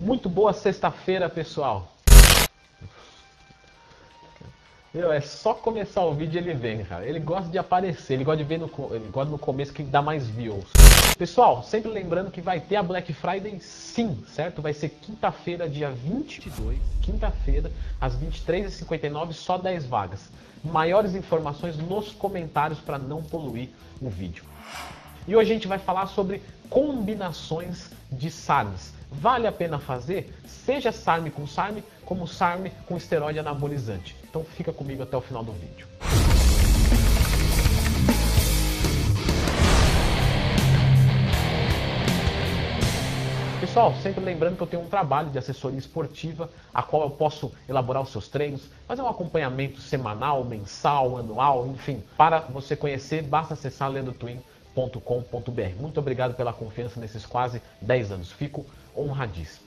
Muito boa sexta-feira, pessoal. Meu, é só começar o vídeo ele vem, cara. Ele gosta de aparecer, ele gosta de ver no, ele gosta no começo que dá mais views. Pessoal, sempre lembrando que vai ter a Black Friday sim, certo? Vai ser quinta-feira, dia 22, quinta-feira, às 23h59, só 10 vagas. Maiores informações nos comentários para não poluir o vídeo. E hoje a gente vai falar sobre combinações de SARMs. Vale a pena fazer? Seja SARM com SARM, como SARM com esteroide anabolizante. Então fica comigo até o final do vídeo. Pessoal, sempre lembrando que eu tenho um trabalho de assessoria esportiva, a qual eu posso elaborar os seus treinos, fazer um acompanhamento semanal, mensal, anual, enfim. Para você conhecer, basta acessar lendotwin.com.br. Muito obrigado pela confiança nesses quase 10 anos. Fico honradíssimo.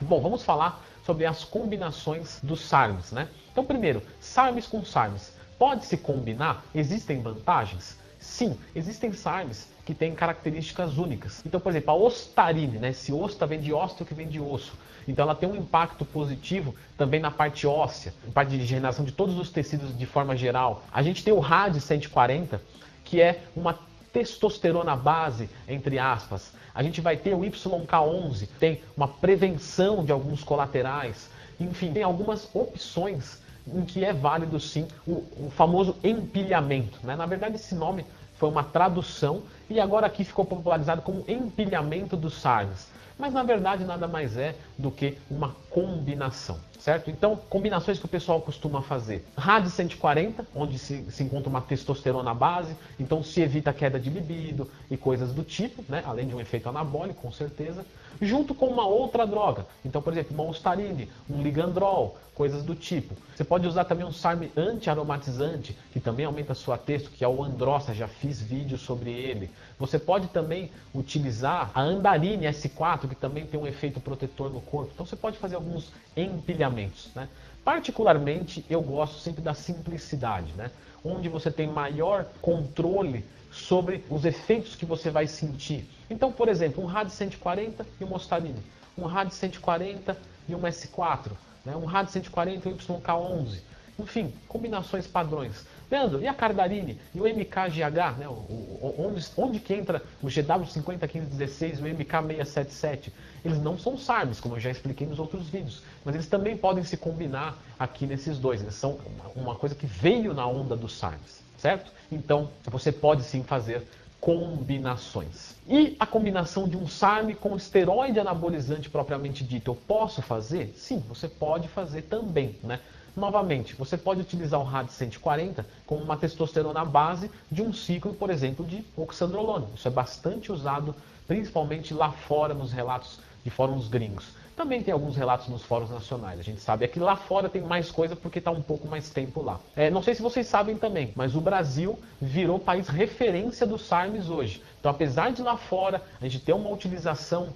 Bom, vamos falar sobre as combinações dos SARMs, né? Então, primeiro, SARMs com SARMs. Pode se combinar? Existem vantagens? Sim, existem SARMs que têm características únicas. Então, por exemplo, a ostarine, né? Esse osta vem de ósteo que vem de osso. Então ela tem um impacto positivo também na parte óssea, na parte de regeneração de todos os tecidos de forma geral. A gente tem o RAD 140, que é uma testosterona base, entre aspas. A gente vai ter o YK11, tem uma prevenção de alguns colaterais. Enfim, tem algumas opções em que é válido sim o, o famoso empilhamento. Né? Na verdade, esse nome foi uma tradução e agora aqui ficou popularizado como empilhamento dos SARS. Mas na verdade nada mais é do que uma combinação certo? Então, combinações que o pessoal costuma fazer. RAD 140, onde se, se, encontra uma testosterona base, então se evita a queda de libido e coisas do tipo, né? além de um efeito anabólico, com certeza, junto com uma outra droga. Então, por exemplo, uma ostarine, um ligandrol, coisas do tipo. Você pode usar também um SARM anti-aromatizante, que também aumenta a sua texto, que é o Androsta, já fiz vídeo sobre ele. Você pode também utilizar a Andarine S4, que também tem um efeito protetor no corpo. Então você pode fazer alguns empilhamentos. Né? Particularmente, eu gosto sempre da simplicidade, né? onde você tem maior controle sobre os efeitos que você vai sentir. Então, por exemplo, um RAD 140 e um Ostarine, um RAD 140 e um S4, né? um RAD 140 e um YK11. Enfim, combinações padrões. Leandro, e a Cardarine? E o MKGH? Né? O, o, onde, onde que entra o GW501516 e o MK677? Eles não são SARMs, como eu já expliquei nos outros vídeos, mas eles também podem se combinar aqui nesses dois. Eles são uma, uma coisa que veio na onda dos SARMs, certo? Então, você pode sim fazer combinações. E a combinação de um SARM com esteroide anabolizante propriamente dito, eu posso fazer? Sim, você pode fazer também, né? Novamente, você pode utilizar o RAD 140 como uma testosterona base de um ciclo, por exemplo, de oxandrolona. Isso é bastante usado, principalmente lá fora nos relatos de fóruns gringos. Também tem alguns relatos nos fóruns nacionais. A gente sabe é que lá fora tem mais coisa porque está um pouco mais tempo lá. É, não sei se vocês sabem também, mas o Brasil virou país referência dos SARMs hoje. Então, apesar de lá fora a gente ter uma utilização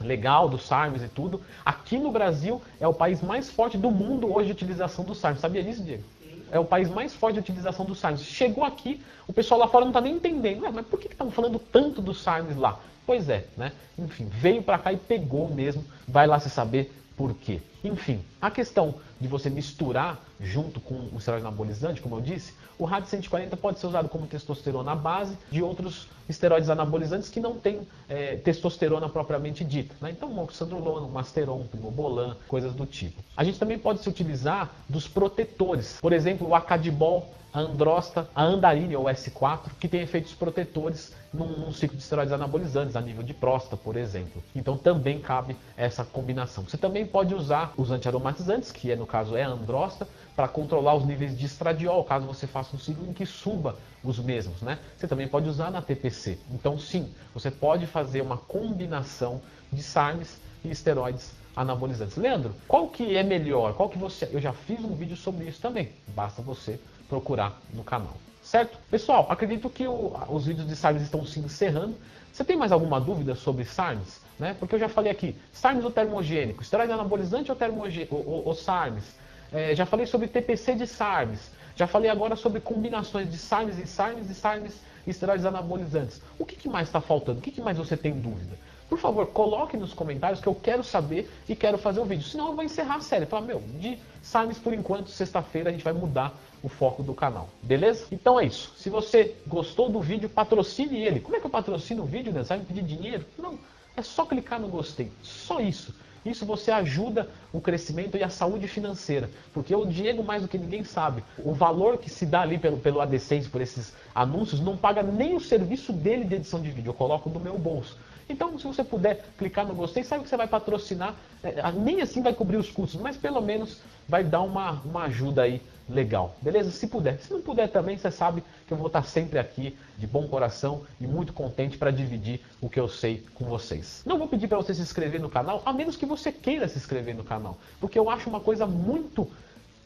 legal dos SARMs e tudo. Aqui no Brasil é o país mais forte do mundo hoje de utilização dos SARMs. Sabia disso, Diego? É o país mais forte de utilização dos SARMs. Chegou aqui, o pessoal lá fora não está nem entendendo. Ué, mas por que estão falando tanto dos SARMs lá? Pois é, né? Enfim, veio para cá e pegou mesmo. Vai lá se saber por quê. Enfim, a questão de você misturar junto com o esteroide anabolizante, como eu disse, o RAD 140 pode ser usado como testosterona base de outros esteroides anabolizantes que não têm é, testosterona propriamente dita. Né? Então, moxandrolona, masteron, primobolan, coisas do tipo. A gente também pode se utilizar dos protetores. Por exemplo, o acadibol a androsta, a andarine ou S4, que tem efeitos protetores num, num, ciclo de esteroides anabolizantes, a nível de próstata, por exemplo. Então também cabe essa combinação. Você também pode usar os antiaromatizantes, que é, no caso é a androsta, para controlar os níveis de estradiol, caso você faça um ciclo em que suba os mesmos. Né? Você também pode usar na TPC. Então sim, você pode fazer uma combinação de SARMs e esteroides anabolizantes. Leandro, qual que é melhor? Qual que você... Eu já fiz um vídeo sobre isso também. Basta você procurar no canal. Certo? Pessoal, acredito que o, os vídeos de SARMs estão se encerrando. Você tem mais alguma dúvida sobre SARMs? Né? Porque eu já falei aqui, SARMs ou termogênico, esteroide anabolizante ou, termogê... ou, ou, ou SARMs? É, já falei sobre TPC de SARMs. Já falei agora sobre combinações de SARMs e SARMs e SARMs e esteroides anabolizantes. O que, que mais está faltando? O que, que mais você tem dúvida? por favor, coloque nos comentários que eu quero saber e quero fazer um vídeo. Senão eu vou encerrar a série. Falar, meu, de Simes por enquanto, sexta-feira a gente vai mudar o foco do canal. Beleza? Então é isso. Se você gostou do vídeo, patrocine ele. Como é que eu patrocino o vídeo, né? Você me pedir dinheiro? Não. É só clicar no gostei. Só isso. Isso você ajuda o crescimento e a saúde financeira. Porque o Diego, mais do que ninguém sabe, o valor que se dá ali pelo, pelo AdSense, por esses anúncios, não paga nem o serviço dele de edição de vídeo. Eu coloco do meu bolso. Então, se você puder clicar no gostei, sabe que você vai patrocinar, é, nem assim vai cobrir os custos, mas pelo menos vai dar uma, uma ajuda aí legal, beleza? Se puder. Se não puder também, você sabe que eu vou estar sempre aqui de bom coração e muito contente para dividir o que eu sei com vocês. Não vou pedir para você se inscrever no canal, a menos que você queira se inscrever no canal, porque eu acho uma coisa muito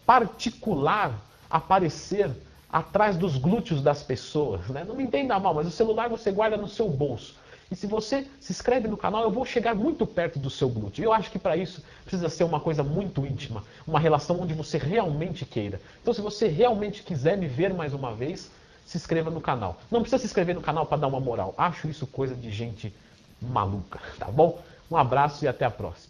particular aparecer atrás dos glúteos das pessoas, né? Não me entenda mal, mas o celular você guarda no seu bolso. E se você se inscreve no canal, eu vou chegar muito perto do seu glúteo. Eu acho que para isso precisa ser uma coisa muito íntima, uma relação onde você realmente queira. Então, se você realmente quiser me ver mais uma vez, se inscreva no canal. Não precisa se inscrever no canal para dar uma moral. Acho isso coisa de gente maluca, tá bom? Um abraço e até a próxima.